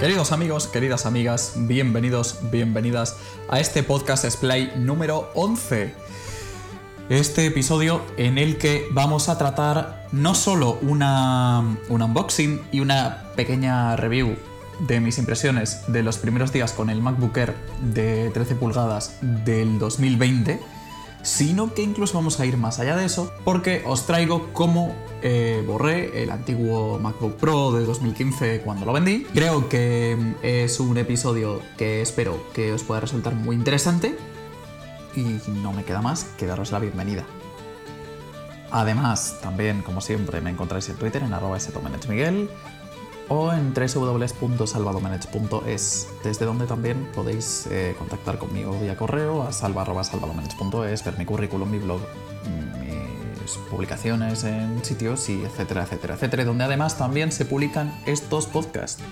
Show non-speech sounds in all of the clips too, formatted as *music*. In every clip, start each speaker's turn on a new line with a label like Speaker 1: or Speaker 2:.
Speaker 1: Queridos amigos, queridas amigas, bienvenidos, bienvenidas a este podcast Splay número 11. Este episodio en el que vamos a tratar no solo una, un unboxing y una pequeña review de mis impresiones de los primeros días con el MacBook Air de 13 pulgadas del 2020, sino que incluso vamos a ir más allá de eso, porque os traigo cómo eh, borré el antiguo MacBook Pro de 2015 cuando lo vendí. Creo que es un episodio que espero que os pueda resultar muy interesante y no me queda más que daros la bienvenida. Además, también, como siempre, me encontráis en Twitter en arroba o en www.salvadomenech.es, desde donde también podéis eh, contactar conmigo vía correo a salva.salvadomenech.es, ver mi currículum, mi blog, mis publicaciones en sitios y etcétera, etcétera, etcétera, donde además también se publican estos podcasts.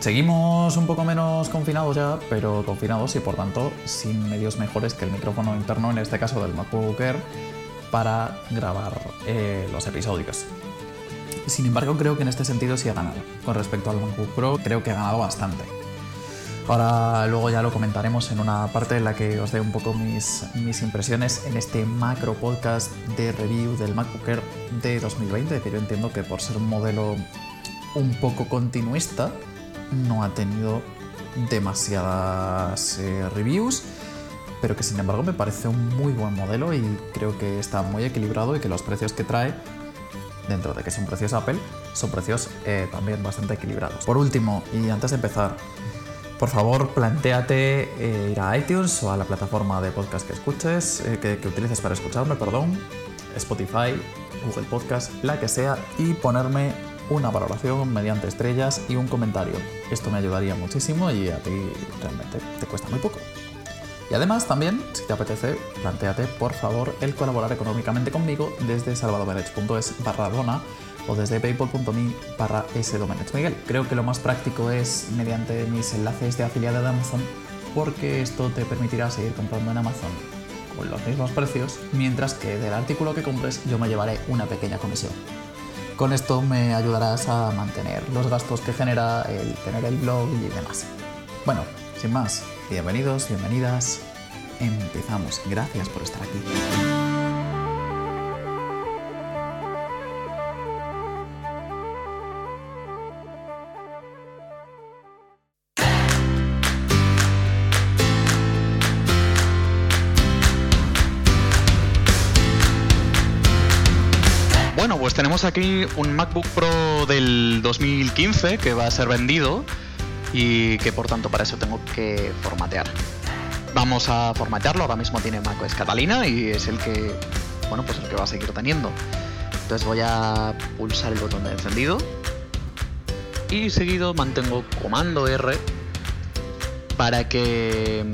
Speaker 1: Seguimos un poco menos confinados ya, pero confinados y por tanto sin medios mejores que el micrófono interno, en este caso del MacBook Air, para grabar eh, los episodios. Sin embargo, creo que en este sentido sí ha ganado. Con respecto al MacBook Pro, creo que ha ganado bastante. Ahora luego ya lo comentaremos en una parte en la que os dé un poco mis, mis impresiones en este macro podcast de review del MacBook Air de 2020, que yo entiendo que por ser un modelo un poco continuista no ha tenido demasiadas eh, reviews, pero que sin embargo me parece un muy buen modelo y creo que está muy equilibrado y que los precios que trae dentro de que son precios Apple, son precios eh, también bastante equilibrados. Por último, y antes de empezar, por favor, planteate eh, ir a iTunes o a la plataforma de podcast que escuches, eh, que, que, utilices para escucharme, perdón, Spotify, Google Podcast, la que sea, y ponerme una valoración mediante estrellas y un comentario. Esto me ayudaría muchísimo y a ti realmente te cuesta muy poco. Y además también, si te apetece, planteate por favor el colaborar económicamente conmigo desde salvadomenech.es barra dona o desde paypal.me barra Miguel. Creo que lo más práctico es mediante mis enlaces de afiliado de Amazon porque esto te permitirá seguir comprando en Amazon con los mismos precios, mientras que del artículo que compres yo me llevaré una pequeña comisión. Con esto me ayudarás a mantener los gastos que genera el tener el blog y demás. Bueno, sin más, bienvenidos, bienvenidas. Empezamos. Gracias por estar aquí. Bueno, pues tenemos aquí un MacBook Pro del 2015 que va a ser vendido y que por tanto para eso tengo que formatear. Vamos a formatearlo, ahora mismo tiene macOS Catalina y es el que, bueno, pues el que va a seguir teniendo. Entonces voy a pulsar el botón de encendido y seguido mantengo comando R para que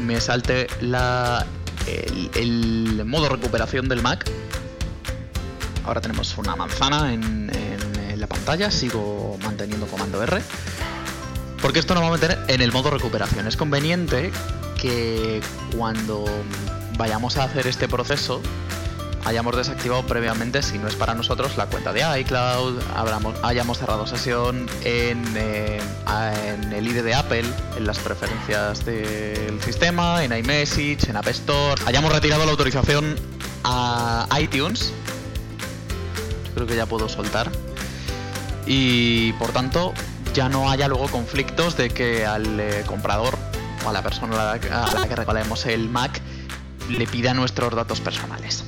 Speaker 1: me salte la, el, modo recuperación del Mac. Ahora tenemos una manzana en, en la pantalla, sigo manteniendo comando R porque esto nos va a meter en el modo recuperación. Es conveniente que cuando vayamos a hacer este proceso hayamos desactivado previamente, si no es para nosotros, la cuenta de iCloud, hayamos cerrado sesión en, eh, el ID de Apple, en las preferencias del sistema, en iMessage, en App Store, hayamos retirado la autorización a iTunes. Creo que ya puedo soltar. Y por tanto, ya no haya luego conflictos de que al eh, comprador o a la persona a la, que regalemos el Mac le pida nuestros datos personales.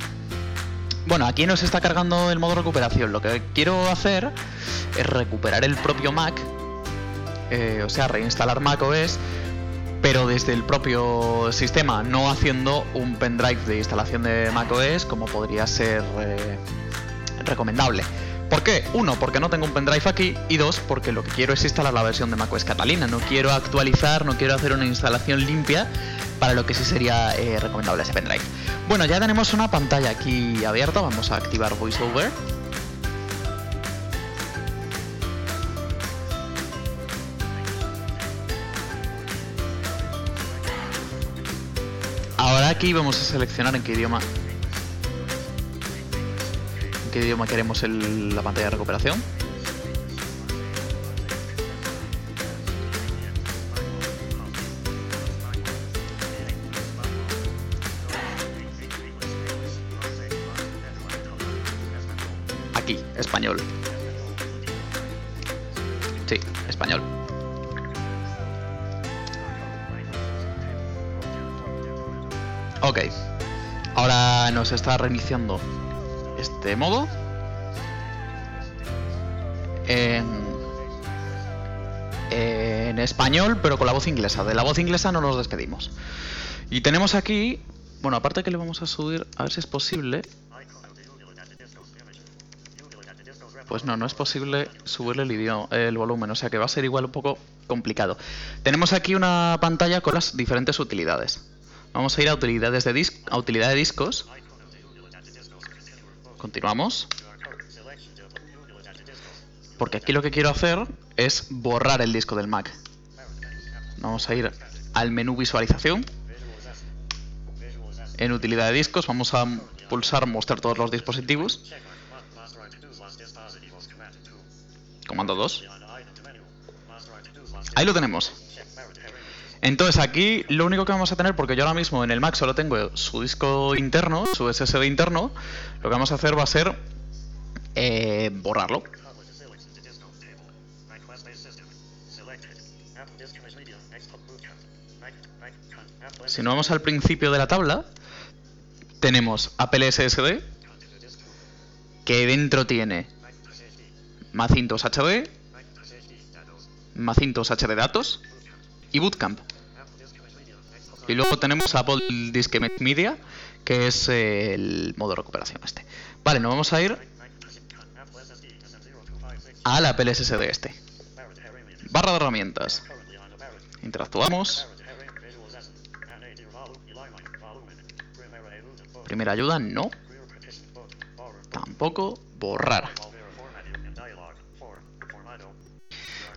Speaker 1: Bueno, aquí nos está cargando el modo recuperación. Lo que quiero hacer es recuperar el propio Mac, eh, o sea, reinstalar macOS, pero desde el propio sistema, no haciendo un pendrive de instalación de macOS como podría ser eh, recomendable. ¿Por qué? Uno, porque no tengo un pendrive aquí y dos, porque lo que quiero es instalar la versión de macOS Catalina. No quiero actualizar, no quiero hacer una instalación limpia para lo que sí sería eh, recomendable ese pendrive. Bueno, ya tenemos una pantalla aquí abierta, vamos a activar VoiceOver. Ahora aquí vamos a seleccionar en qué idioma qué idioma queremos el, la pantalla de recuperación. Aquí, español. Sí, español. Ok. Ahora nos está reiniciando este modo. En, español, pero con la voz inglesa. De la voz inglesa no nos despedimos. Y tenemos aquí, bueno, aparte que le vamos a subir, a ver si es posible. Pues no, no es posible subirle el, el volumen, o sea que va a ser igual un poco complicado. Tenemos aquí una pantalla con las diferentes utilidades. Vamos a ir a utilidades de, a utilidad de discos. Continuamos. Porque aquí lo que quiero hacer es borrar el disco del Mac. Vamos a ir al menú visualización. En utilidad de discos vamos a pulsar mostrar todos los dispositivos. Comando 2. Ahí lo tenemos. Entonces aquí lo único que vamos a tener, porque yo ahora mismo en el Mac solo tengo su disco interno, su SSD interno, lo que vamos a hacer va a ser eh, borrarlo. Si nos vamos al principio de la tabla, tenemos Apple SSD, que dentro tiene Macintosh HD, Macintosh HD Datos y Bootcamp. Y luego tenemos Apple Disk Media, que es el modo de recuperación este. Vale, nos vamos a ir al Apple SSD este. Barra de herramientas. Interactuamos. Primera ayuda, no. Tampoco. Borrar.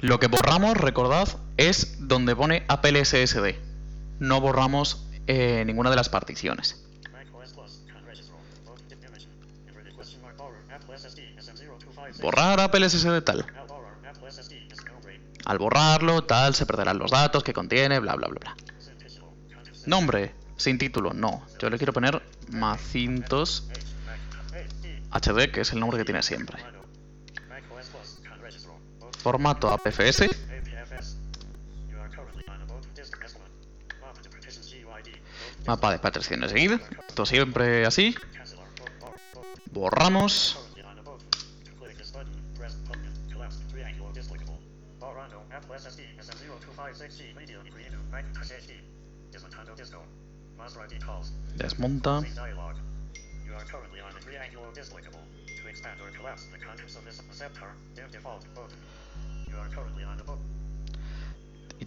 Speaker 1: Lo que borramos, recordad, es donde pone Apple SSD. No borramos eh, ninguna de las particiones. Borrar Apple SSD tal. Al borrarlo, tal, se perderán los datos que contiene, bla, bla, bla, bla. Nombre, sin título, no. Yo le quiero poner Macintos HD, que es el nombre que tiene siempre. Formato APFS. Mapa de particiones seguida. Esto siempre así. Borramos. Desmonta.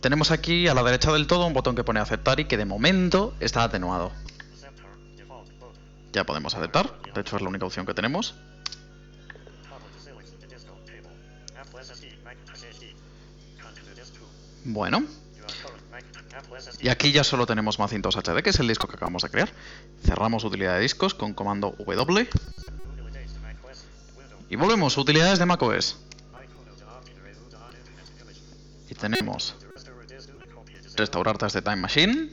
Speaker 1: Tenemos aquí a la derecha del todo un botón que pone aceptar y que de momento está atenuado. Ya podemos aceptar, de hecho es la única opción que tenemos. Bueno. Y aquí ya solo tenemos Macintosh HD, que es el disco que acabamos de crear. Cerramos utilidad de discos con comando W. Y volvemos, utilidades de macOS. Y tenemos restaurar desde Time Machine,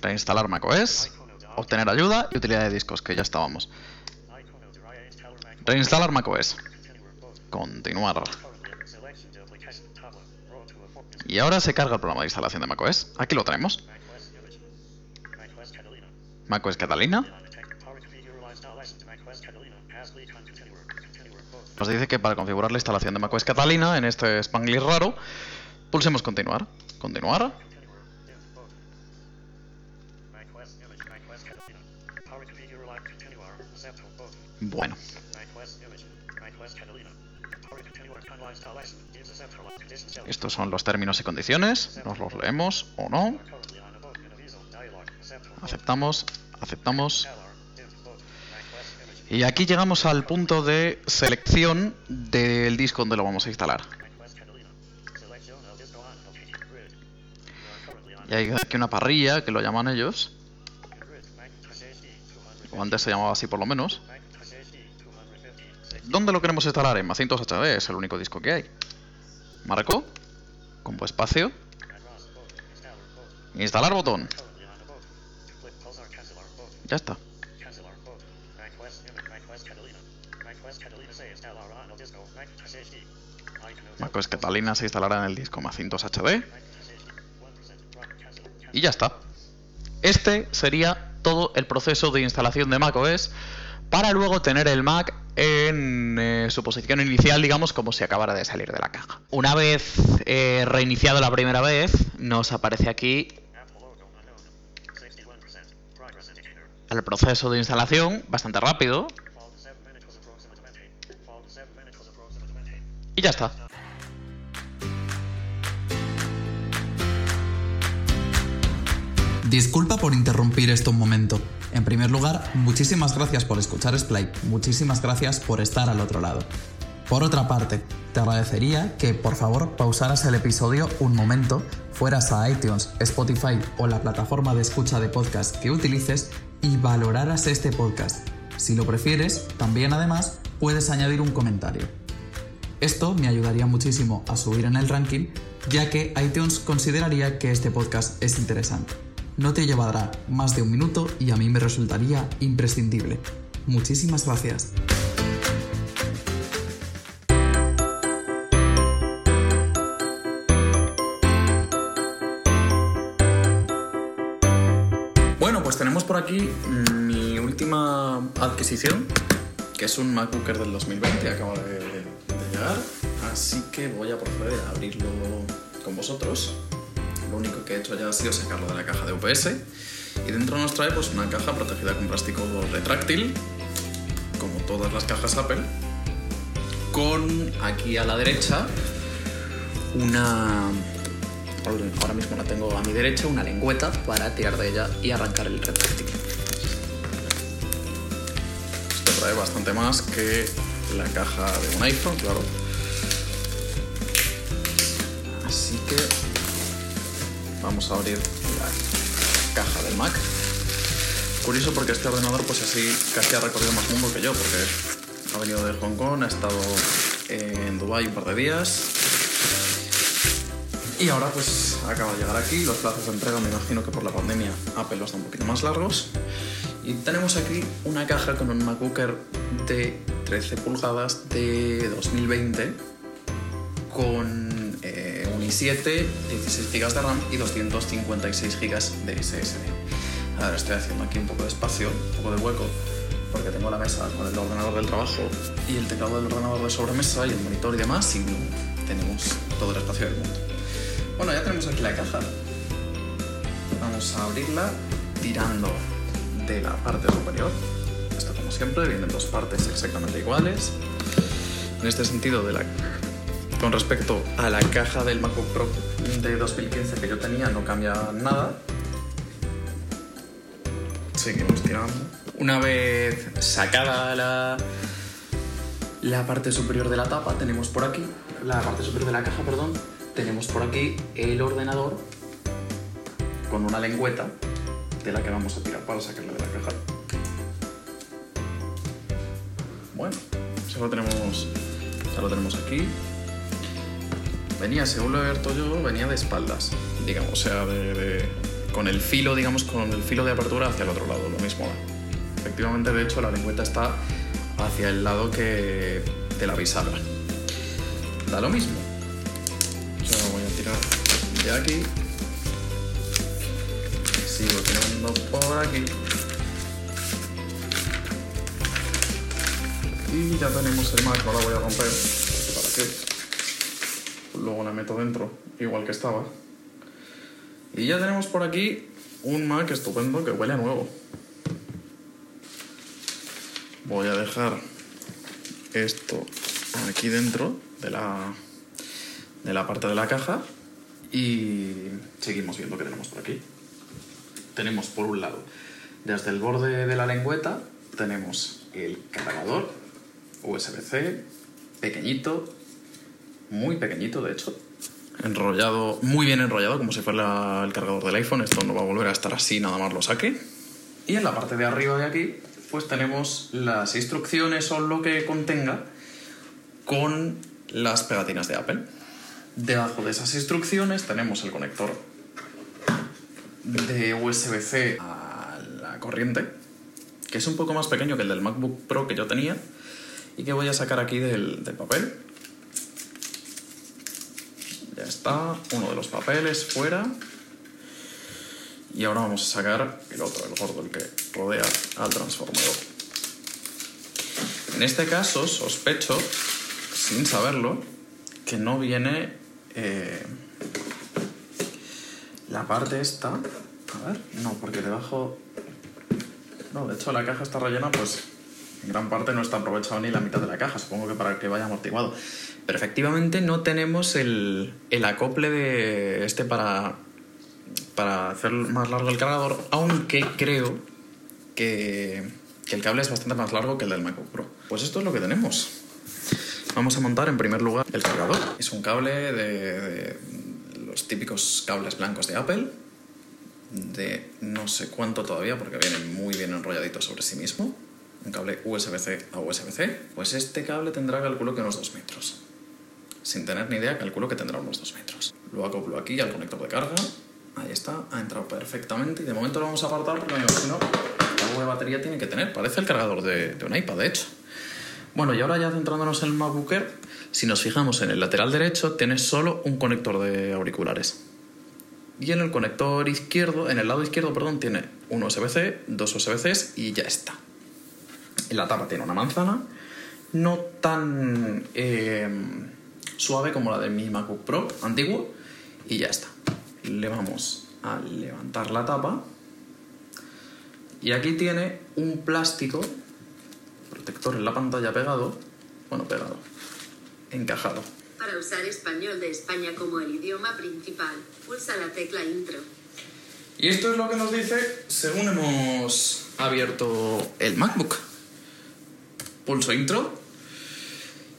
Speaker 1: reinstalar macOS, obtener ayuda y utilidad de discos, que ya estábamos. Reinstalar macOS. Continuar. Y ahora se carga el programa de instalación de macOS. Aquí lo tenemos. macOS Catalina. Nos dice que para configurar la instalación de macOS Catalina en este Spanglish raro, pulsemos continuar. Continuar. Bueno. Estos son los términos y condiciones. Nos los leemos o no. Aceptamos, aceptamos. Y aquí llegamos al punto de selección del disco donde lo vamos a instalar. Y hay aquí una parrilla, que lo llaman ellos. O antes se llamaba así por lo menos. ¿Dónde lo queremos instalar? En Macintosh HD, es el único disco que hay. Marco. Combo espacio. Instalar botón. Ya está. macOS Catalina se instalará en el disco Macintosh HD. Y ya está. Este sería todo el proceso de instalación de macOS para luego tener el Mac en eh, su posición inicial, digamos, como si acabara de salir de la caja. Una vez eh, reiniciado la primera vez, nos aparece aquí el proceso de instalación, bastante rápido. Y ya está.
Speaker 2: Disculpa por interrumpir esto un momento. En primer lugar, muchísimas gracias por escuchar Splay, muchísimas gracias por estar al otro lado. Por otra parte, te agradecería que por favor pausaras el episodio un momento, fueras a iTunes, Spotify o la plataforma de escucha de podcast que utilices y valoraras este podcast. Si lo prefieres, también además puedes añadir un comentario. Esto me ayudaría muchísimo a subir en el ranking, ya que iTunes consideraría que este podcast es interesante no te llevará más de un minuto y a mí me resultaría imprescindible. Muchísimas gracias.
Speaker 1: Bueno, pues tenemos por aquí mi última adquisición, que es un MacBooker del 2020, acaba de, llegar, así que voy a proceder a abrirlo con vosotros. Lo único que he hecho ya ha sido sacarlo de la caja de UPS. Y dentro nos trae pues, una caja protegida con plástico retráctil, como todas las cajas Apple, con aquí a la derecha una... Ahora mismo la tengo a mi derecha, una lengüeta para tirar de ella y arrancar el retráctil. Esto trae bastante más que la caja de un iPhone, claro. Así que vamos a abrir la caja del Mac. Curioso porque este ordenador pues así casi ha recorrido más mundo que yo, porque ha venido de Hong Kong, ha estado en Dubai un par de días. Y ahora pues acaba de llegar aquí, los plazos de entrega me imagino que por la pandemia Apple los da un poquito más largos. Y tenemos aquí una caja con un MacBooker de 13 pulgadas de 2020 con 7, 16 GB de RAM y 256 GB de SSD. Ahora estoy haciendo aquí un poco de espacio, un poco de hueco, porque tengo la mesa con el ordenador del trabajo y el teclado del ordenador de sobremesa y el monitor y demás, y tenemos todo el espacio del mundo. Bueno, ya tenemos aquí la caja. Vamos a abrirla tirando de la parte superior. Esto como siempre, vienen dos partes exactamente iguales. En este sentido, de la con respecto a la caja del MacBook Pro de 2015 que yo tenía, no cambia nada. Seguimos tirando. Una vez sacada la, la parte superior de la tapa, tenemos por aquí, la parte superior de la caja, perdón, tenemos por aquí el ordenador con una lengüeta de la que vamos a tirar para sacarla de la caja. Bueno, ya lo tenemos, ya lo tenemos aquí venía, según lo he abierto yo, venía de espaldas, digamos, o sea, de, con el filo, digamos, con el filo de apertura hacia el otro lado, lo mismo Efectivamente, de hecho, la lengüeta está hacia el lado que de la bisagra. Da lo mismo. Yo voy a tirar de aquí. Sigo tirando por aquí. Y ya tenemos el Mac, ahora voy a romper. ¿Para qué? Luego la meto dentro, igual que estaba. Y ya tenemos por aquí un Mac estupendo que huele a nuevo. Voy a dejar esto aquí dentro de la, de la parte de la caja y seguimos viendo qué tenemos por aquí. Tenemos por un lado, desde el borde de la lengüeta, tenemos el cargador USB-C pequeñito muy pequeñito, de hecho. Enrollado, muy bien enrollado, como si fuera el cargador del iPhone. Esto no va a volver a estar así, nada más lo saque. Y en la parte de arriba de aquí, pues tenemos las instrucciones o lo que contenga con las pegatinas de Apple. Debajo de esas instrucciones tenemos el conector de USB-C a la corriente, que es un poco más pequeño que el del MacBook Pro que yo tenía ¿Y qué voy a sacar aquí del, del papel? Está, uno de los papeles fuera. Y ahora vamos a sacar el otro, el gordo, el que rodea al transformador. En este caso, sospecho, sin saberlo, que no viene eh, la parte esta. A ver, no, porque debajo. No, de hecho la caja está rellena, pues en gran parte no está aprovechado ni la mitad de la caja, supongo que para que vaya amortiguado. Pero efectivamente no tenemos el, el acople de este para, para hacer más largo el cargador, aunque creo que, que el cable es bastante más largo que el del MacBook Pro. Pues esto es lo que tenemos. Vamos a montar en primer lugar el cargador. Es un cable de, de los típicos cables blancos de Apple, de no sé cuánto todavía, porque viene muy bien enrolladito sobre sí mismo. Un cable USB-C a USB-C. Pues este cable tendrá, calculo que unos 2 metros. Sin tener ni idea, calculo que tendrá unos 2 metros. Lo acoplo aquí al conector de carga. Ahí está, ha entrado perfectamente. Y de momento lo vamos a apartar porque me imagino algo de batería tiene que tener. Parece el cargador de, de un iPad, de hecho. Bueno, y ahora ya centrándonos en el MacBook Air, si nos fijamos en el lateral derecho, tiene solo un conector de auriculares. Y en el conector izquierdo, en el lado izquierdo, perdón, tiene un USB-C, dos USB-Cs y ya está. La tapa tiene una manzana, no tan eh, suave como la de mi MacBook Pro antiguo, y ya está. Le vamos a levantar la tapa. Y aquí tiene un plástico protector en la pantalla pegado, bueno, pegado, encajado.
Speaker 3: Para usar español de España como el idioma principal, pulsa la tecla intro.
Speaker 1: Y esto es lo que nos dice según hemos abierto el MacBook. Pulso intro.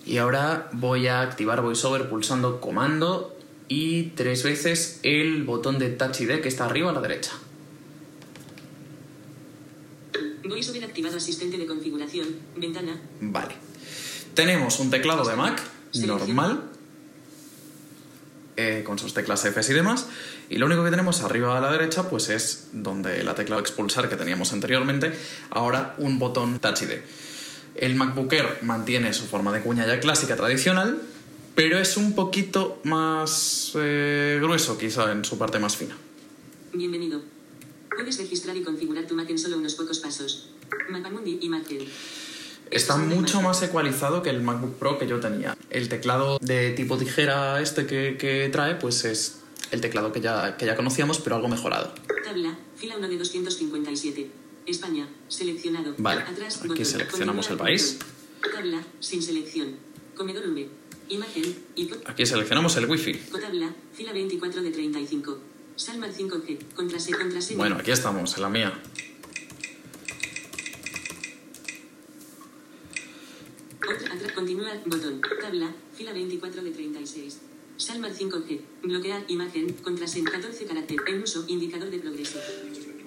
Speaker 1: Y ahora voy a activar VoiceOver pulsando comando y tres veces el botón de Touch ID que está arriba a la derecha.
Speaker 3: VoiceOver activado asistente de configuración, ventana.
Speaker 1: Vale. Tenemos un teclado de Mac normal, eh, con sus teclas F y demás, y lo único que tenemos arriba a la derecha pues es donde la tecla expulsar que teníamos anteriormente, ahora un botón Touch ID. El MacBook Air mantiene su forma de cuña ya clásica tradicional, pero es un poquito más eh, grueso quizá en su parte más fina.
Speaker 3: Bienvenido. Puedes registrar y configurar tu Mac en solo unos pocos pasos. Mapamundi y Macel.
Speaker 1: Está mucho más ecualizado que el MacBook Pro que yo tenía. El teclado de tipo tijera este que, que trae, pues es el teclado que ya, que ya conocíamos, pero algo mejorado.
Speaker 3: Tabla, fila 1 de 257. España, seleccionado.
Speaker 1: Vale,
Speaker 3: Atrás,
Speaker 1: aquí seleccionamos el país.
Speaker 3: Tabla, sin selección. Comedor V. Imagen,
Speaker 1: Aquí seleccionamos el Wi-Fi.
Speaker 3: Tabla, fila 24 de 35. Salmar 5G. Contrase, contraseña.
Speaker 1: Bueno, aquí estamos, en la mía.
Speaker 3: Otra, atrás, continuar, botón. Tabla, fila 24 de 36. Salmar 5G. Bloquear, imagen, contraseña, 14 carácter. En uso, indicador de progreso.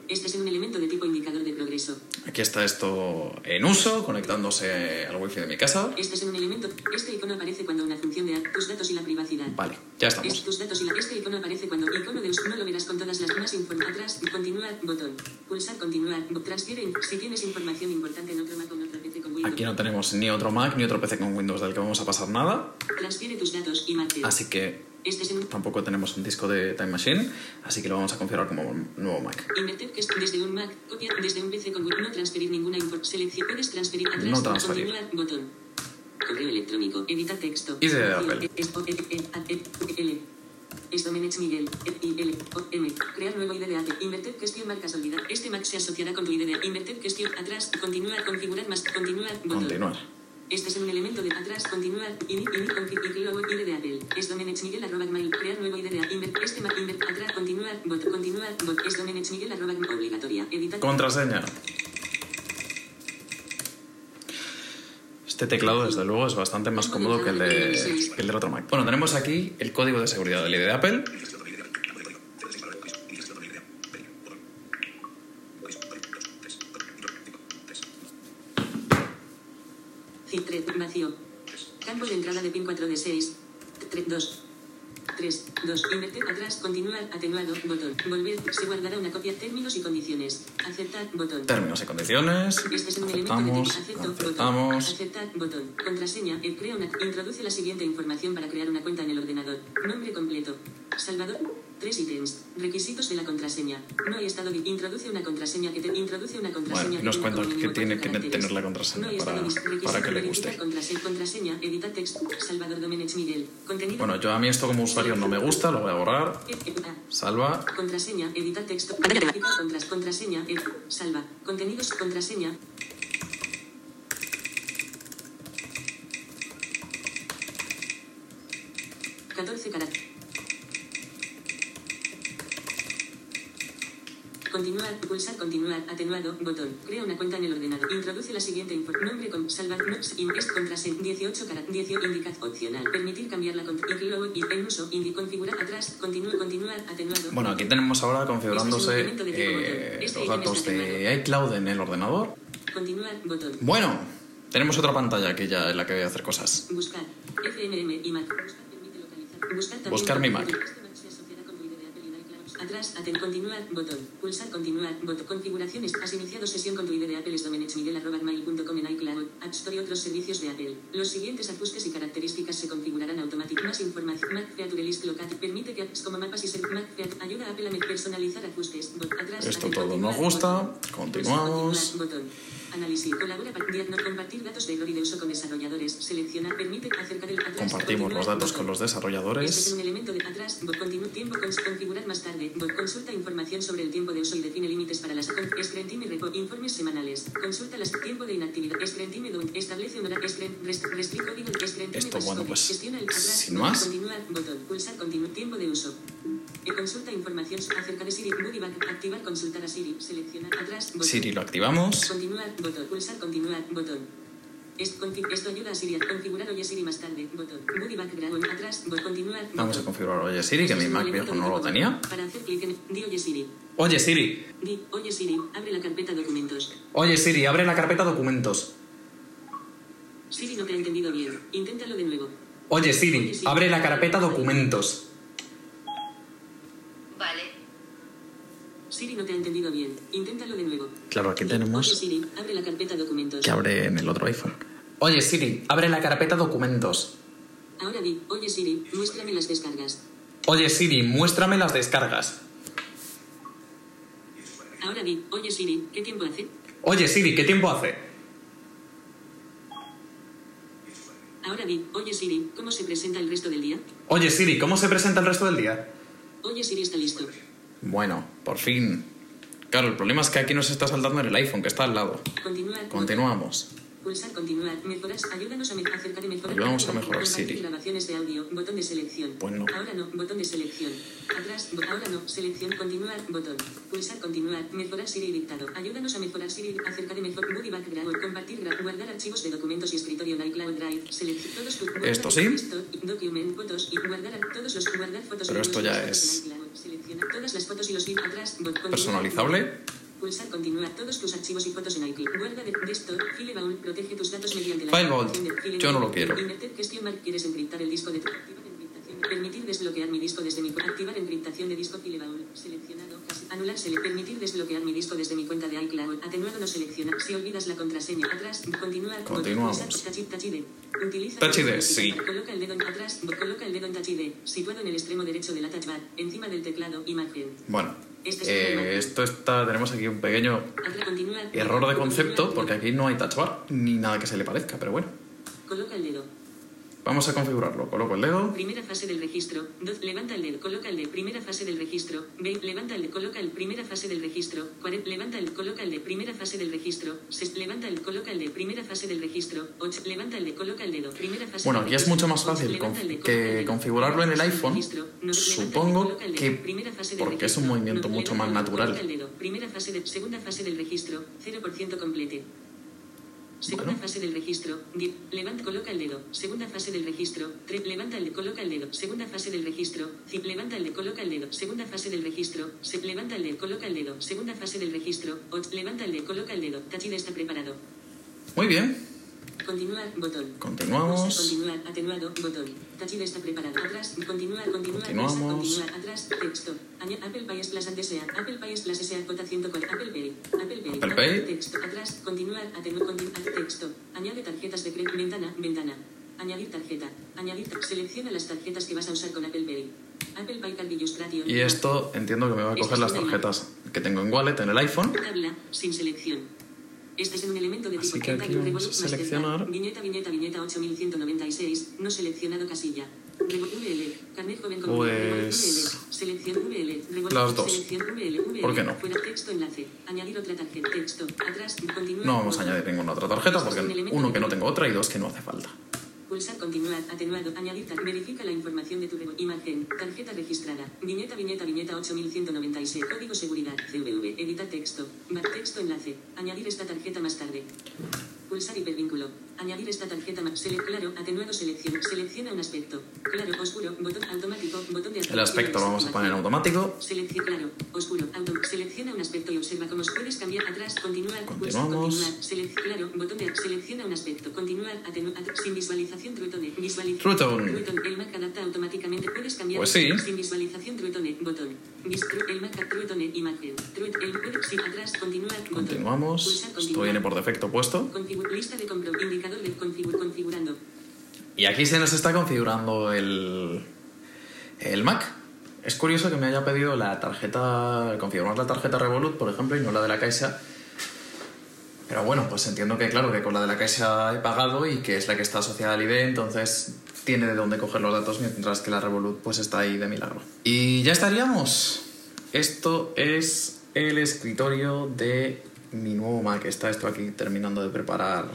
Speaker 3: Este es un elemento de tipo indicador de progreso.
Speaker 1: Aquí está esto en uso, conectándose al Wi-Fi de mi casa.
Speaker 3: Este es un elemento. Este icono aparece cuando una función de tus datos y la privacidad.
Speaker 1: Vale, ya
Speaker 3: Es
Speaker 1: estamos.
Speaker 3: tus datos y la, este icono aparece cuando icono de uso no lo verás con todas las más info atrás continuar botón pulsar continuar transfiere si tienes información importante en otro Mac o en otro PC con Windows
Speaker 1: Aquí no tenemos ni otro Mac ni otro PC con Windows del que vamos a pasar nada.
Speaker 3: transfiere tus datos y
Speaker 1: Así que
Speaker 3: es
Speaker 1: tampoco tenemos un disco de Time Machine, así que lo vamos a configurar como un nuevo Mac.
Speaker 3: Desde un Mac, copia desde un PC con no transferir ninguna información. Selección, puedes transferir atrás,
Speaker 1: No transferir.
Speaker 3: continuar, botón. Correo electrónico, editar texto.
Speaker 1: Y de Apple.
Speaker 3: Miguel, M. Crear nuevo ID de Apple. Invertir cuestión marca olvidar. Este Mac se asociará con tu ID de Invertir cuestión atrás, continuar, configurar más, continuar, botón.
Speaker 1: Continuar.
Speaker 3: Este es un elemento de atrás, continuar, ini, ini, config, y luego ID de Apple. Es Miguel arroba gmail, crear nuevo ID de Apple. Invert, este Mac, invert, atrás, continuar, bot, continuar, bot, es Domenech Miguel arroba gmail, obligatoria, editar.
Speaker 1: Contraseña. Este teclado, desde luego, es bastante más cómodo que el, de, que el del otro Mac. Bueno, tenemos aquí el código de seguridad del ID de Apple.
Speaker 3: Vacío. Campo de entrada de pin 4 de 6. 3, 2. 3, 2, invertir atrás, continuar, atenuado, botón, volver, se guardará una copia, términos y condiciones, aceptar, botón.
Speaker 1: Términos y condiciones.
Speaker 3: Este es un elemento de
Speaker 1: Aceptamos,
Speaker 3: texto. Acepto, botón. Aceptar, botón. Contraseña. Crea una. Introduce la siguiente información para crear una cuenta en el ordenador. Nombre completo. Salvador. Tres ítems. Requisitos de la contraseña. No hay estado. Introduce una contraseña que te. Introduce una contraseña.
Speaker 1: Bueno, nos cuenta que tiene que
Speaker 3: caracteres.
Speaker 1: tener la contraseña
Speaker 3: No
Speaker 1: para- para que le guste.
Speaker 3: Contraseña. contraseña. Editar text. Salvador Domenech Miguel. Contenido.
Speaker 1: Bueno, yo a mí esto como usuario no me gusta, lo voy a borrar.
Speaker 3: Eh, eh, ah.
Speaker 1: Salva.
Speaker 3: Contraseña, editar texto. Contraseña, salva. Contenidos, contraseña. Pulsar continuar, atenuado, botón. Crea una cuenta en el ordenador. Introduce la siguiente información. Nombre con salvar, no, in, es contraseña, 18 caracteres, 18 indica opcional. Permitir cambiar la contra, incluir y en uso, indi, configurar atrás, continúa, continuar, atenuado.
Speaker 1: Bueno, aquí tenemos ahora configurándose
Speaker 3: Este es
Speaker 1: eh.
Speaker 3: Este
Speaker 1: los datos de iCloud en el ordenador.
Speaker 3: Continuar, botón.
Speaker 1: Bueno, tenemos otra pantalla aquí ya en la que voy a hacer cosas.
Speaker 3: Buscar. FMM. Buscar permite localizar. Buscar.
Speaker 1: Buscar mi Mac.
Speaker 3: Este Mac se asociará con tu ID de Apple y de iCloud. Atrás, aten, continuar, botón. Pulsar continuar, botón. Configuraciones. Has iniciado sesión con tu ID de Apple es domenechmiguel.com en iCloud, App Store y otros servicios de Apple. Los siguientes ajustes y características se configurarán automáticamente. Más información. Mac Feature List Local. Permite que apps como mapas y ser Mac Feature ayuda a Apple a personalizar ajustes. Bot- Atrás,
Speaker 1: Esto
Speaker 3: aten,
Speaker 1: todo nos gusta. Continuamos.
Speaker 3: Pulsar continuar, botón. Análisis. Colabora compartir datos de y de uso con desarrolladores. Seleccionar. Permite acerca del atrás.
Speaker 1: Compartimos los
Speaker 3: continuar,
Speaker 1: datos con los
Speaker 3: Este es
Speaker 1: desarrolladores.
Speaker 3: un elemento de atrás. Bot continúa tiempo con configurar más tarde. Consulta información sobre el tiempo de uso y define límites para las con- Screen time repo informes semanales. Consulta las tiempo de inactividad. Screen time do- establece un horario. Screen rest, restring código. Screen time
Speaker 1: Esto, bueno, pues,
Speaker 3: Gestiona el atrás.
Speaker 1: sin más.
Speaker 3: Continuar. Botón. Pulsar continuo tiempo de uso. Consulta información acerca de Siri. Back. Activar consultar a Siri. Seleccionar atrás. Botón.
Speaker 1: Siri lo activamos.
Speaker 3: Continuar, botón. Pulsar continuar, botón. Esto ayuda a Siri a configurar Oye Siri más tarde, botón. Buddy background, atrás, bot- continuar,
Speaker 1: Vamos a
Speaker 3: botón.
Speaker 1: configurar Oye Siri, que mi Mac viejo no lo tenía.
Speaker 3: botón. Para hacer clic en Di Oye Siri.
Speaker 1: Oye Siri.
Speaker 3: Di Oye Siri, abre la carpeta documentos.
Speaker 1: Oye Siri, abre la carpeta documentos.
Speaker 3: Siri no te ha entendido bien. Inténtalo de nuevo.
Speaker 1: Oye Siri, abre la carpeta documentos.
Speaker 3: Siri no te ha entendido bien. Inténtalo de nuevo.
Speaker 1: Claro, aquí tenemos
Speaker 3: Oye Siri, abre la carpeta documentos.
Speaker 1: que abre en el otro iPhone. Oye Siri, abre la carpeta documentos.
Speaker 3: Ahora di, Oye Siri, muéstrame las descargas.
Speaker 1: Oye Siri, muéstrame las descargas.
Speaker 3: Ahora di, Oye Siri, ¿qué tiempo hace?
Speaker 1: Oye Siri, ¿qué tiempo hace?
Speaker 3: Ahora di, Oye Siri, ¿cómo se presenta el resto del día?
Speaker 1: Oye Siri, ¿cómo se presenta el resto del día?
Speaker 3: Oye Siri está listo.
Speaker 1: Bueno, por fin. Claro, el problema es que aquí nos está saltando en el iPhone, que está al lado.
Speaker 3: Continuar.
Speaker 1: Continuamos.
Speaker 3: Pulsar continuar. Mejoras. Ayúdanos a acercar y mejorar.
Speaker 1: Ayudamos a mejorar Siri.
Speaker 3: grabaciones de audio. Botón de selección.
Speaker 1: Pues no.
Speaker 3: Ahora no. Botón de selección. Atrás. ahora no. Selección. Continuar. Botón. Pulsar continuar. Mejorar Siri dictado. Ayúdanos a mejorar Siri. Acercar y mejor. Buddy background. Compartir. guardar archivos de documentos y escritorio en iCloud Drive. Selección. Todos tus.
Speaker 1: Esto sí.
Speaker 3: document. Fotos. Y guardar todos los. Guardar fotos.
Speaker 1: Pero esto ya
Speaker 3: de
Speaker 1: es. Personalizable.
Speaker 3: Pulsar continuar todos tus archivos y fotos en iCloud. Guarda de desktop, file baúl, protege tus datos mediante la
Speaker 1: File Yo no lo quiero.
Speaker 3: Invertir question mark. ¿Quieres encriptar el disco de tu? Permitir desbloquear mi disco desde mi cu- activar encriptación de disco file baúl. Seleccionado. Anular sele. Permitir desbloquear mi disco desde mi cuenta de iCloud. Atenuado no selecciona. Si olvidas la contraseña. Atrás. Continuar.
Speaker 1: Continuamos.
Speaker 3: Utiliza
Speaker 1: Touch sí.
Speaker 3: Coloca el dedo en atrás. Coloca el dedo en Touch. Situado en el extremo derecho de la touch bar. Encima del teclado. Imagen.
Speaker 1: Bueno, eh,
Speaker 3: el iMac.
Speaker 1: esto está. Tenemos aquí un pequeño error de concepto, porque aquí no hay touch bar ni nada que se le parezca, pero bueno.
Speaker 3: Coloca el dedo.
Speaker 1: Vamos a configurarlo. Coloco el dedo.
Speaker 3: Primera fase del registro. Dos, levanta el dedo. Coloca el de. Primera fase del registro. Ve, levanta el de. Coloca el. Primera fase del registro. Cuaren- levanta el. Coloca el de. Primera fase del registro. Ses, levanta el. Coloca el de. Primera fase del registro. Ocho, levanta el de. Coloca el dedo. Primera fase
Speaker 1: Bueno, aquí es mucho más fácil que configurarlo en el iPhone.
Speaker 3: No.
Speaker 1: Supongo
Speaker 3: el
Speaker 1: que porque es un movimiento
Speaker 3: No,
Speaker 1: mucho más natural.
Speaker 3: Coloca el dedo. Primera fase de. Segunda fase del registro. 0% complete. Segunda
Speaker 1: Bueno.
Speaker 3: fase del registro. Levanta, coloca el dedo. Segunda fase del registro. Tre- levanta el coloca el dedo. Segunda fase del registro. levanta el coloca el dedo. Segunda fase del registro. Se, levanta el de, coloca el dedo. Segunda fase del registro. Och, levanta el de, coloca el dedo. Tachide está preparado.
Speaker 1: Muy bien.
Speaker 3: Continuar, botón.
Speaker 4: Continuamos.
Speaker 3: Continuar, atenuado, botón. Tachir está preparado. Atrás, continuar, continuar.
Speaker 4: Continuamos.
Speaker 3: pulsar continuar, atrás, texto. Apple Pay Plus antes sea. Apple Pay Plus sea J 104. Apple Pay. Apple Pay.
Speaker 4: Apple Pay.
Speaker 3: Texto. Atrás, continuar, atenuar, continuar. Texto. Añade tarjetas de crédito. Ventana, ventana. Añadir tarjeta. Añadir. Selecciona las tarjetas que vas a usar con Apple Pay. Apple Pay Illustration.
Speaker 4: Y esto entiendo que me va a coger las tarjetas que tengo en Wallet en el iPhone.
Speaker 3: Tabla, sin selección. Este es un elemento de
Speaker 4: Así
Speaker 3: tipo
Speaker 4: que aquí vamos a seleccionar.
Speaker 3: Viñeta, viñeta, viñeta 8196. No seleccionado casilla.
Speaker 4: Pues-. Las dos. ¿Por qué no?
Speaker 3: Fuera texto enlace. Añadir otra tarjeta. Texto. Atrás. Continuar.
Speaker 4: No vamos a añadir ninguna otra tarjeta porque uno que no tengo otra y dos que no hace falta.
Speaker 3: Pulsar continuar, atenuado, añadir, verifica la información de tu imagen, tarjeta registrada, viñeta, viñeta, viñeta 8196, código seguridad, CVV, editar texto, texto enlace, añadir esta tarjeta más tarde. Pulsar hipervínculo, añadir esta tarjeta más, sele- claro, atenuado selección, selecciona un aspecto, claro, oscuro, botón automático, botón de
Speaker 4: El aspecto lo vamos a poner en automático.
Speaker 3: Claro, oscuro, auto, selecciona un aspecto y observa cómo puedes cambiar atrás, continuar,
Speaker 4: Continuamos.
Speaker 3: continuar, selec- claro, botón de selecciona un aspecto, continuar, atenuar, sin visualización True Tone, visualización.
Speaker 4: True Tone.
Speaker 3: el Mac adapta automáticamente, puedes cambiar
Speaker 4: Pues sí.
Speaker 3: sin visualización botón. El Mac imagen.
Speaker 4: Continuamos. Esto viene por defecto puesto. Y aquí se nos está configurando el, el Mac. Es curioso que me haya pedido la tarjeta, configurar la tarjeta Revolut, por ejemplo, y no la de la Caixa. Pero bueno, pues entiendo que claro, que con la de la Caixa he pagado y que es la que está asociada al ID, entonces tiene de dónde coger los datos, mientras que la Revolut pues está ahí de milagro. Y ya estaríamos. Esto es el escritorio de mi nuevo Mac. Está esto aquí terminando de preparar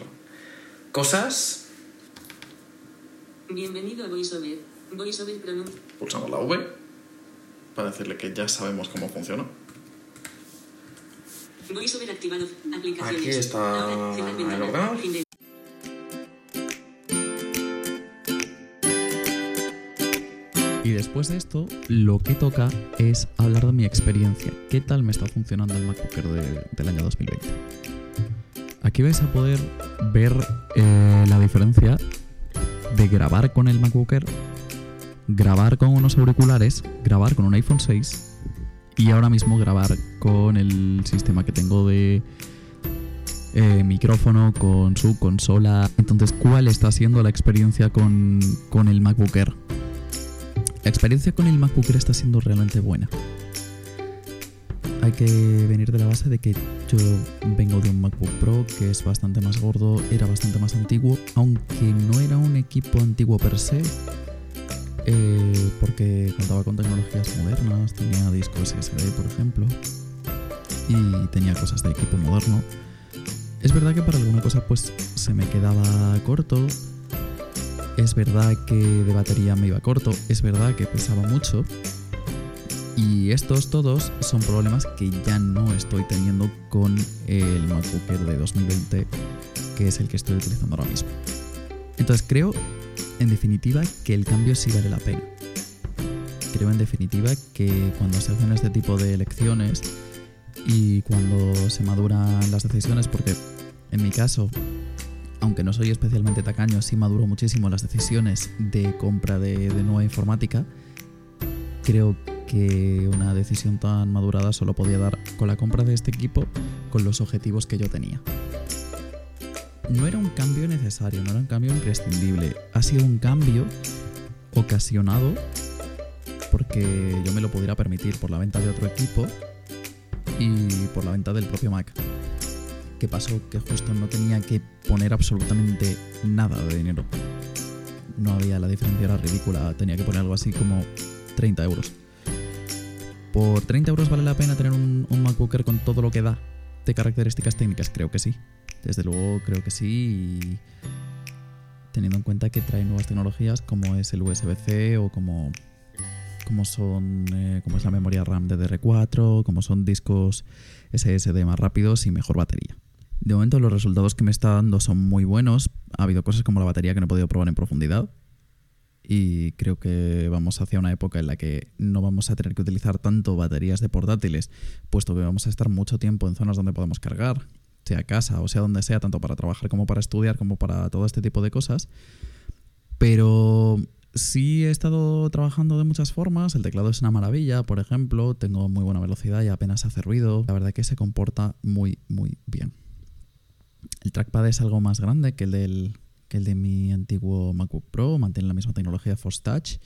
Speaker 4: cosas.
Speaker 3: Bienvenido a VoiceOver. VoiceOver pronuncia.
Speaker 4: Pulsamos la V para decirle que ya sabemos cómo funciona.
Speaker 3: VoiceOver activado. Aplicaciones.
Speaker 4: Aquí está
Speaker 3: Ahora,
Speaker 4: el ordenador.
Speaker 1: Y después de esto, lo que toca es hablar de mi experiencia. ¿Qué tal me está funcionando el MacBook Air de- del año 2020? Aquí vais a poder ver eh, la diferencia de grabar con el MacBook Air, grabar con unos auriculares, grabar con un iPhone 6 y ahora mismo grabar con el sistema que tengo de eh, micrófono, con su consola. Entonces, ¿cuál está siendo la experiencia con, con el MacBook Air? La experiencia con el MacBook está siendo realmente buena. Hay que venir de la base de que yo vengo de un MacBook Pro que es bastante más gordo, era bastante más antiguo, aunque no era un equipo antiguo per se, eh, porque contaba con tecnologías modernas, tenía discos SSD por ejemplo, y tenía cosas de equipo moderno. Es verdad que para alguna cosa pues se me quedaba corto, es verdad que de batería me iba corto, es verdad que pesaba mucho. Y estos todos son problemas que ya no estoy teniendo con el MacBook de 2020, que es el que estoy utilizando ahora mismo. Entonces creo, en definitiva, que el cambio sí vale la pena. Creo, en definitiva, que cuando se hacen este tipo de elecciones y cuando se maduran las decisiones, porque en mi caso aunque no soy especialmente tacaño, sí maduro muchísimo las decisiones de compra de, nueva informática. Creo que una decisión tan madurada solo podía dar con la compra de este equipo con los objetivos que yo tenía. No era un cambio necesario, no era un cambio imprescindible. Ha sido un cambio ocasionado porque yo me lo pudiera permitir por la venta de otro equipo y por la venta del propio Mac. ¿Qué pasó? Que justo no tenía que poner absolutamente nada de dinero. No había, la diferencia era ridícula, tenía que poner algo así como 30 euros. ¿Por 30 euros vale la pena tener un, un MacBook Air con todo lo que da de características técnicas? Creo que sí. Desde luego creo que sí. Y teniendo en cuenta que trae nuevas tecnologías como es el USB-C o como, como son eh, como es la memoria RAM DDR4, como son discos SSD más rápidos y mejor batería. De momento los resultados que me está dando son muy buenos. Ha habido cosas como la batería que no he podido probar en profundidad. Y creo que vamos hacia una época en la que no vamos a tener que utilizar tanto baterías de portátiles, puesto que vamos a estar mucho tiempo en zonas donde podemos cargar, sea casa o sea donde sea, tanto para trabajar como para estudiar, como para todo este tipo de cosas. Pero sí he estado trabajando de muchas formas. El teclado es una maravilla, por ejemplo. Tengo muy buena velocidad y apenas hace ruido. La verdad que se comporta muy, muy bien. El trackpad es algo más grande que el, del, que el de mi antiguo MacBook Pro. Mantiene la misma tecnología Force Touch.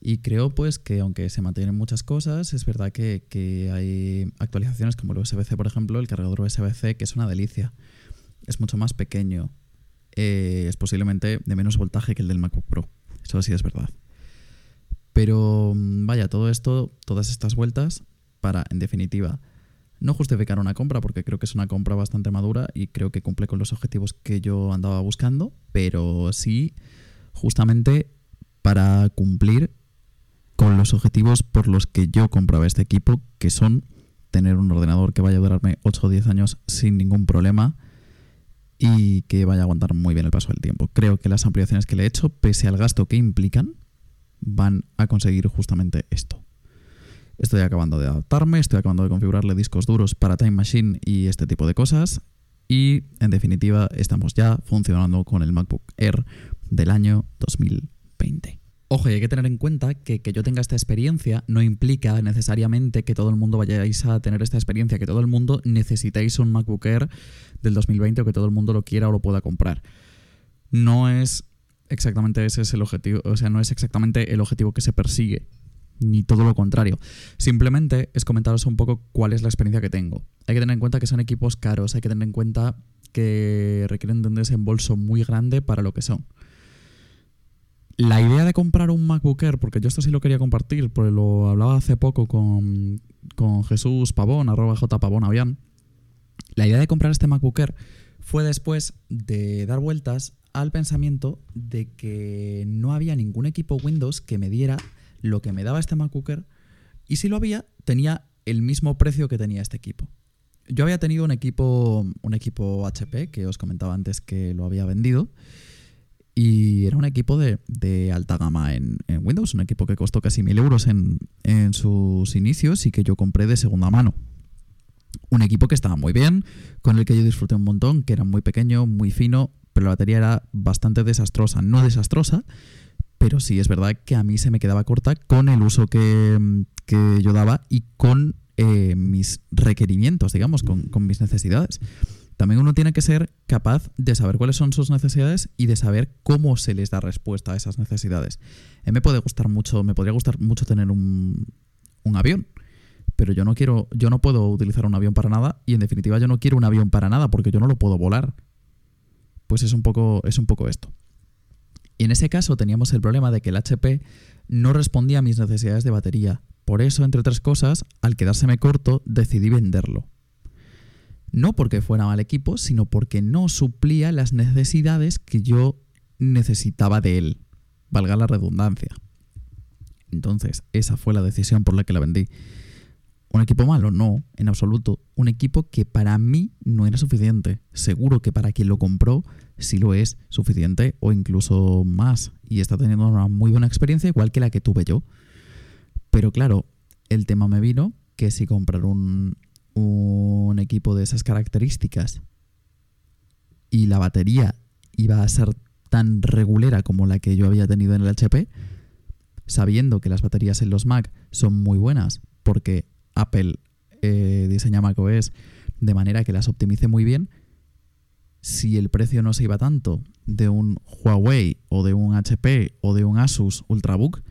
Speaker 1: Y creo pues que aunque se mantienen muchas cosas, es verdad que, que hay actualizaciones como el USB-C, por ejemplo, el cargador USB-C, que es una delicia. Es mucho más pequeño. Eh, es posiblemente de menos voltaje que el del MacBook Pro. Eso sí es verdad. Pero mm, vaya, todo esto, todas estas vueltas, para, en definitiva, no justificar una compra, porque creo que es una compra bastante madura y creo que cumple con los objetivos que yo andaba buscando, pero sí, justamente para cumplir con los objetivos por los que yo compraba este equipo, que son tener un ordenador que vaya a durarme 8 o 10 años sin ningún problema y que vaya a aguantar muy bien el paso del tiempo. Creo que las ampliaciones que le he hecho, pese al gasto que implican, van a conseguir justamente esto. Estoy acabando de adaptarme, estoy acabando de configurarle discos duros para Time Machine y este tipo de cosas. Y en definitiva, estamos ya funcionando con el MacBook Air del año 2020. Ojo, y hay que tener en cuenta que que yo tenga esta experiencia no implica necesariamente que todo el mundo vayáis a tener esta experiencia, que todo el mundo necesitéis un MacBook Air del 2020 o que todo el mundo lo quiera o lo pueda comprar. No es exactamente ese es el objetivo, o sea, no es exactamente el objetivo que se persigue, ni todo lo contrario. Simplemente es comentaros un poco cuál es la experiencia que tengo. Hay que tener en cuenta que son equipos caros, hay que tener en cuenta que requieren de un desembolso muy grande para lo que son la idea de comprar un MacBook Air, porque yo esto sí lo quería compartir, porque lo hablaba hace poco con, con Jesús Pavón, arroba jpavón avian. La idea de comprar este MacBook Air fue después de dar vueltas al pensamiento de que no había ningún equipo Windows que me diera lo que me daba este MacBook Air y si lo había, tenía el mismo precio que tenía este equipo. Yo había tenido un equipo, un equipo HP que os comentaba antes que lo había vendido y era un equipo de, alta gama en, Windows, un equipo que costó casi mil euros en, sus inicios y que yo compré de segunda mano. Un equipo que estaba muy bien, con el que yo disfruté un montón, que era muy pequeño, muy fino, pero la batería era bastante desastrosa. No desastrosa, pero sí es verdad que a mí se me quedaba corta con el uso que, yo daba y con eh, mis requerimientos, digamos, con, con mis necesidades también uno tiene que ser capaz de saber cuáles son sus necesidades y de saber cómo se les da respuesta a esas necesidades. A me puede gustar mucho, me podría gustar mucho tener un, un avión, pero yo no quiero, yo no puedo utilizar un avión para nada y en definitiva yo no quiero un avión para nada porque yo no lo puedo volar. Pues es un poco, es un poco esto. Y en ese caso teníamos el problema de que el HP no respondía a mis necesidades de batería. Por eso, entre otras cosas, al quedárseme corto, decidí venderlo no porque fuera mal equipo, sino porque no suplía las necesidades que yo necesitaba de él, valga la redundancia. Entonces, esa fue la decisión por la que la vendí. ¿Un equipo malo? No, en absoluto. Un equipo que para mí no era suficiente. Seguro que para quien lo compró sí lo es suficiente o incluso más. Y está teniendo una muy buena experiencia igual que la que tuve yo. Pero claro, el tema me vino que si comprar un, un equipo de esas características y la batería iba a ser tan regulera como la que yo había tenido en el HP, sabiendo que las baterías en los Mac son muy buenas porque Apple eh, diseña macOS de manera que las optimice muy bien, si el precio no se iba tanto de un Huawei o de un HP o de un Asus Ultrabook,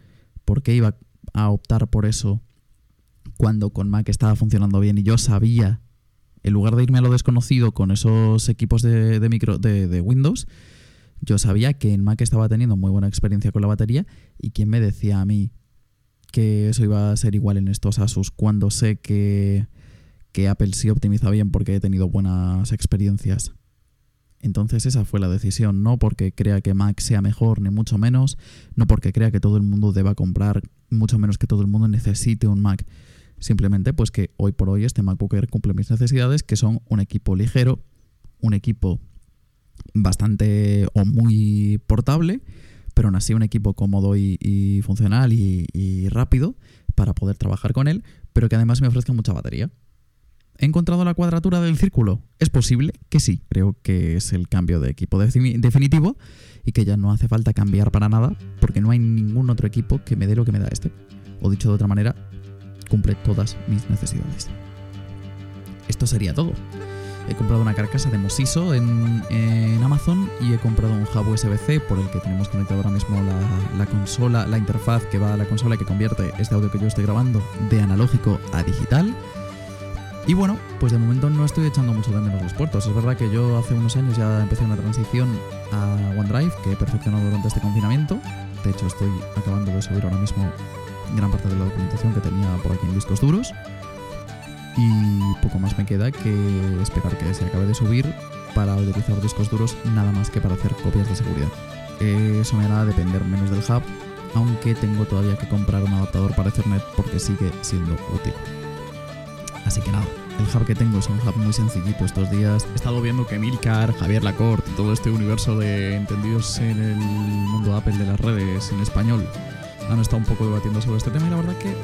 Speaker 1: ¿por qué iba a optar por eso cuando con Mac estaba funcionando bien y yo sabía, en lugar de irme a lo desconocido con esos equipos de, micro, de, Windows, yo sabía que en Mac estaba teniendo muy buena experiencia con la batería y quién me decía a mí que eso iba a ser igual en estos Asus cuando sé que, que Apple sí optimiza bien porque he tenido buenas experiencias. Entonces esa fue la decisión, no porque crea que Mac sea mejor, ni mucho menos, no porque crea que todo el mundo deba comprar, mucho menos que todo el mundo necesite un Mac. Simplemente pues que hoy por hoy este MacBook cumple mis necesidades, que son un equipo ligero, un equipo bastante o muy portable, pero aún así un equipo cómodo y, funcional y, rápido para poder trabajar con él, pero que además me ofrezca mucha batería. ¿He encontrado la cuadratura del círculo? Es posible que sí. Creo que es el cambio de equipo definitivo y que ya no hace falta cambiar para nada porque no hay ningún otro equipo que me dé lo que me da este. O dicho de otra manera, cumple todas mis necesidades. Esto sería todo. He comprado una carcasa de Mosiso en, Amazon y he comprado un hub USB-C por el que tenemos conectado ahora mismo la, la, consola, la interfaz que va a la consola que convierte este audio que yo estoy grabando de analógico a digital. Y bueno, pues de momento no estoy echando mucho de menos los puertos. Es verdad que yo hace unos años ya empecé una transición a OneDrive que he perfeccionado durante este confinamiento. De hecho, estoy acabando de subir ahora mismo gran parte de la documentación que tenía por aquí en discos duros. Y poco más me queda que esperar que se acabe de subir para utilizar discos duros nada más que para hacer copias de seguridad. Eso me hará depender menos del hub, aunque tengo todavía que comprar un adaptador para Ethernet porque sigue siendo útil. Así que nada, el hub que tengo es un hub muy sencillito estos días. He estado viendo que Milcar, Javier Lacorte todo este universo de entendidos en el mundo Apple de las redes en español han estado un poco debatiendo sobre este tema y la verdad que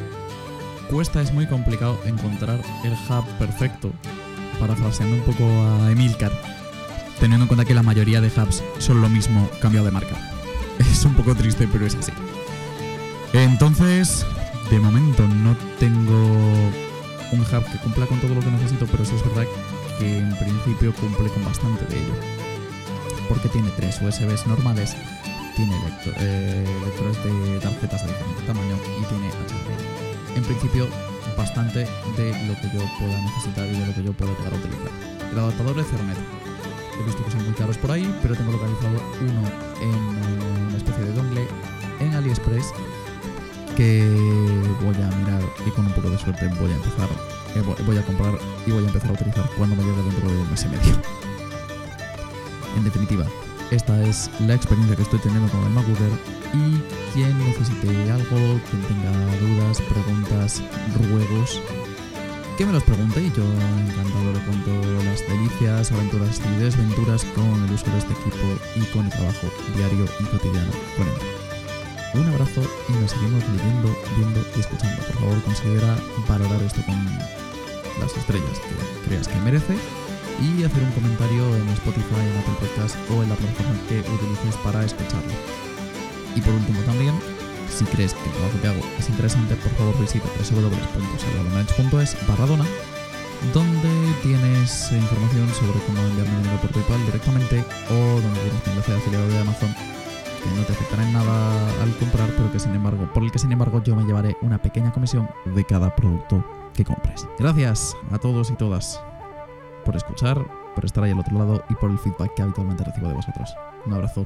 Speaker 1: cuesta, es muy complicado encontrar el hub perfecto, parafraseando un poco a Emilcar, teniendo en cuenta que la mayoría de hubs son lo mismo cambiado de marca. *laughs* Es un poco triste, pero es así. Entonces, de momento no tengo un hub que cumpla con todo lo que necesito, pero sí es verdad que en principio cumple con bastante de ello. Porque tiene tres USBs normales, tiene eh, lectores de tarjetas de diferente tamaño y tiene HDMI. En principio, bastante de lo que yo pueda necesitar y de lo que yo pueda llegar a utilizar. El adaptador Ethernet. He visto que son muy caros por ahí, pero tengo localizado uno en una especie de dongle en AliExpress que voy a mirar y con un poco de suerte voy a empezar, eh, voy a comprar y voy a empezar a utilizar cuando me llegue dentro de un mes y medio. En definitiva, esta es la experiencia que estoy teniendo con el MacBooker y quien necesite algo, quien tenga dudas, preguntas, ruegos, que me los pregunte y yo encantado le cuento las delicias, aventuras y desventuras con el uso de este equipo y con el trabajo diario y cotidiano con él. Un abrazo y nos seguimos leyendo, viendo y escuchando. Por favor, considera valorar esto con las estrellas que creas que merece y hacer un comentario en Spotify, en Apple Podcast o en la plataforma que utilices para escucharlo. Y por último también, si crees que el trabajo que hago es interesante, por favor visita www.salvadormanage.es barra dona donde tienes información sobre cómo enviarme dinero por PayPal directamente o donde tienes mi enlace de de Amazon que no te afectará en nada al comprar, pero que sin embargo, por el que sin embargo yo me llevaré una pequeña comisión de cada producto que compres. Gracias a todos y todas por escuchar, por estar ahí al otro lado y por el feedback que habitualmente recibo de vosotros. Un abrazo.